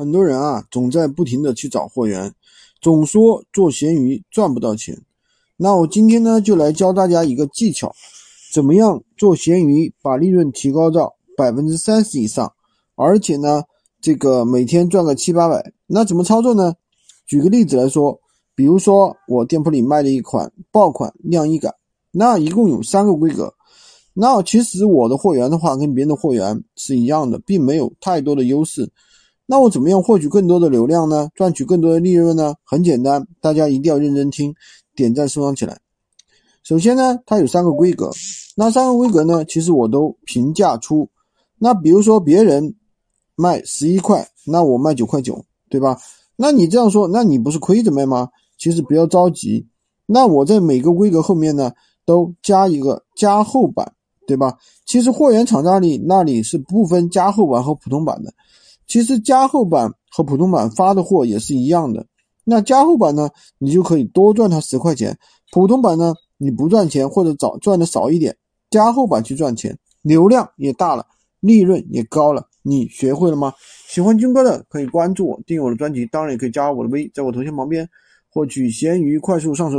很多人啊，总在不停的去找货源，总说做闲鱼赚不到钱。那我今天呢，就来教大家一个技巧，怎么样做闲鱼把利润提高到百分之三十以上，而且呢，这个每天赚个七八百。那怎么操作呢？举个例子来说，比如说我店铺里卖的一款爆款晾衣杆，那一共有三个规格。那其实我的货源的话，跟别人的货源是一样的，并没有太多的优势。那我怎么样获取更多的流量呢？赚取更多的利润呢？很简单，大家一定要认真听，点赞收藏起来。首先呢，它有三个规格，那三个规格呢，其实我都平价出。那比如说别人卖十一块，那我卖九块九，对吧？那你这样说，那你不是亏着卖吗？其实不要着急，那我在每个规格后面呢，都加一个加厚版，对吧？其实货源厂家里那里是不分加厚版和普通版的。其实加厚版和普通版发的货也是一样的。那加厚版呢，你就可以多赚它十块钱；普通版呢，你不赚钱或者早赚的少一点，加厚版去赚钱，流量也大了，利润也高了。你学会了吗？喜欢军哥的可以关注我，订阅我的专辑，当然也可以加我的微，在我头像旁边获取闲鱼快速上手。